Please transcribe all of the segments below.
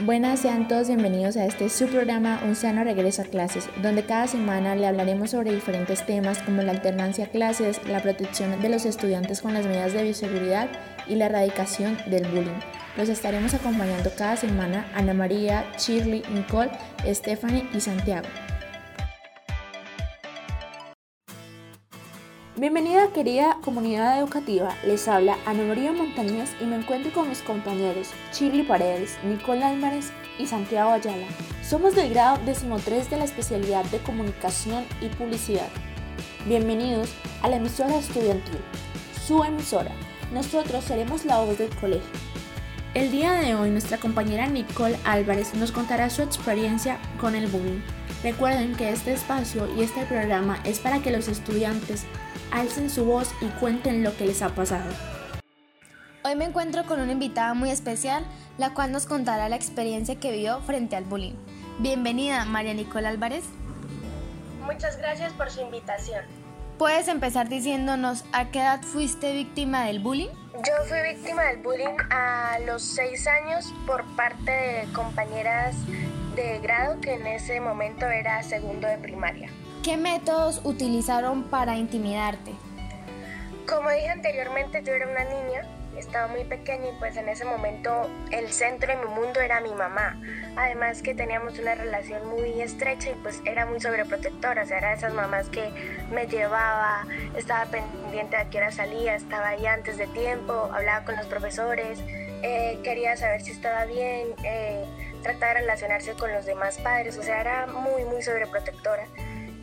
Buenas, sean todos bienvenidos a este su programa Un sano regreso a clases, donde cada semana le hablaremos sobre diferentes temas como la alternancia a clases, la protección de los estudiantes con las medidas de bioseguridad y la erradicación del bullying. Los estaremos acompañando cada semana Ana María, Shirley, Nicole, Stephanie y Santiago. Bienvenida querida comunidad educativa, les habla Ana María Montañez y me encuentro con mis compañeros Shirley Paredes, Nicole Álvarez y Santiago Ayala. Somos del grado 13 de la especialidad de Comunicación y Publicidad. Bienvenidos a la emisora estudiantil, su emisora. Nosotros seremos la voz del colegio. El día de hoy nuestra compañera Nicole Álvarez nos contará su experiencia con el bullying. Recuerden que este espacio y este programa es para que los estudiantes alcen su voz y cuenten lo que les ha pasado. Hoy me encuentro con una invitada muy especial, la cual nos contará la experiencia que vivió frente al bullying. Bienvenida, María Nicole Álvarez. Muchas gracias por su invitación. ¿Puedes empezar diciéndonos a qué edad fuiste víctima del bullying? Yo fui víctima del bullying a los seis años por parte de compañeras de grado que en ese momento era segundo de primaria. ¿Qué métodos utilizaron para intimidarte? Como dije anteriormente, yo era una niña, estaba muy pequeña y pues en ese momento el centro de mi mundo era mi mamá. Además que teníamos una relación muy estrecha y pues era muy sobreprotectora, o sea, era de esas mamás que me llevaba, estaba pendiente de a qué hora salía, estaba ahí antes de tiempo, hablaba con los profesores, eh, quería saber si estaba bien, eh, trataba de relacionarse con los demás padres, o sea, era muy, muy sobreprotectora.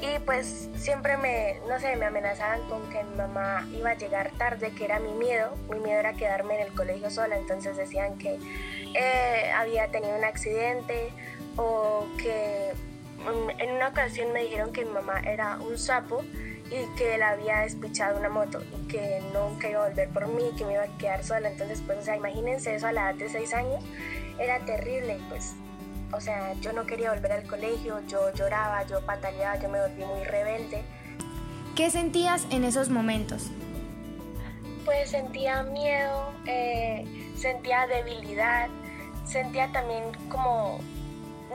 Y pues siempre me, no sé, me amenazaban con que mi mamá iba a llegar tarde, que era mi miedo. Mi miedo era quedarme en el colegio sola, entonces decían que eh, había tenido un accidente o que mm, en una ocasión me dijeron que mi mamá era un sapo y que él había despichado una moto y que nunca iba a volver por mí, que me iba a quedar sola. Entonces, pues, imagínense eso a la edad de 6 años, era terrible, pues o sea, yo no quería volver al colegio, yo lloraba, yo pataleaba, yo me volví muy rebelde. ¿Qué sentías en esos momentos? Pues sentía miedo, eh, sentía debilidad, sentía también como,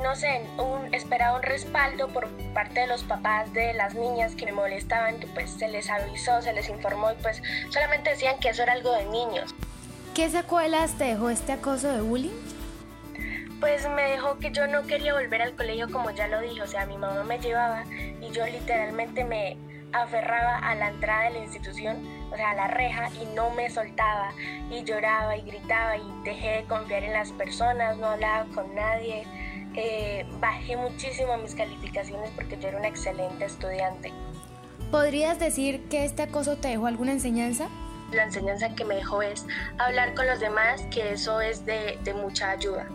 no sé, un, esperaba un respaldo por parte de los papás de las niñas que me molestaban, que pues se les avisó, se les informó y pues solamente decían que eso era algo de niños. ¿Qué secuelas te dejó este acoso de bullying? Pues me dejó que yo no quería volver al colegio como ya lo dije, o sea, mi mamá me llevaba y yo literalmente me aferraba a la entrada de la institución, o sea, a la reja y no me soltaba y lloraba y gritaba y dejé de confiar en las personas, no hablaba con nadie, eh, bajé muchísimo mis calificaciones porque yo era una excelente estudiante. ¿Podrías decir que este acoso te dejó alguna enseñanza? La enseñanza que me dejó es hablar con los demás, que eso es de, de mucha ayuda.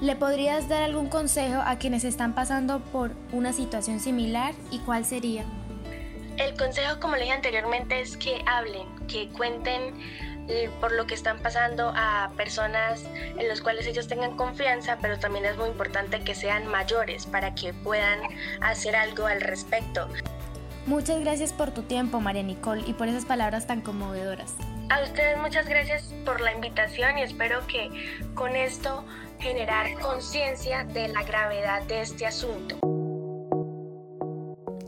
¿Le podrías dar algún consejo a quienes están pasando por una situación similar y cuál sería? El consejo, como le dije anteriormente, es que hablen, que cuenten eh, por lo que están pasando a personas en las cuales ellos tengan confianza, pero también es muy importante que sean mayores para que puedan hacer algo al respecto. Muchas gracias por tu tiempo, María Nicole, y por esas palabras tan conmovedoras. A ustedes muchas gracias por la invitación y espero que con esto generar conciencia de la gravedad de este asunto.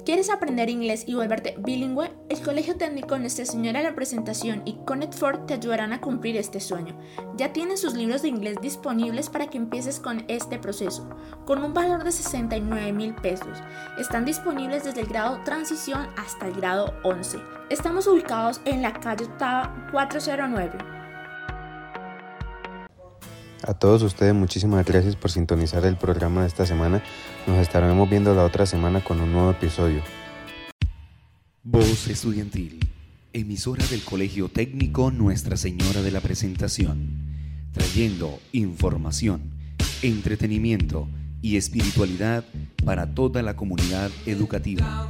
¿Quieres aprender inglés y volverte bilingüe? El Colegio Técnico Nuestra Señora de la Presentación y Connect Ford te ayudarán a cumplir este sueño. Ya tienen sus libros de inglés disponibles para que empieces con este proceso, con un valor de 69 mil pesos. Están disponibles desde el grado Transición hasta el grado 11. Estamos ubicados en la calle Octava 409. A todos ustedes muchísimas gracias por sintonizar el programa de esta semana. Nos estaremos viendo la otra semana con un nuevo episodio. Voz Estudiantil, emisora del Colegio Técnico Nuestra Señora de la Presentación, trayendo información, entretenimiento y espiritualidad para toda la comunidad educativa.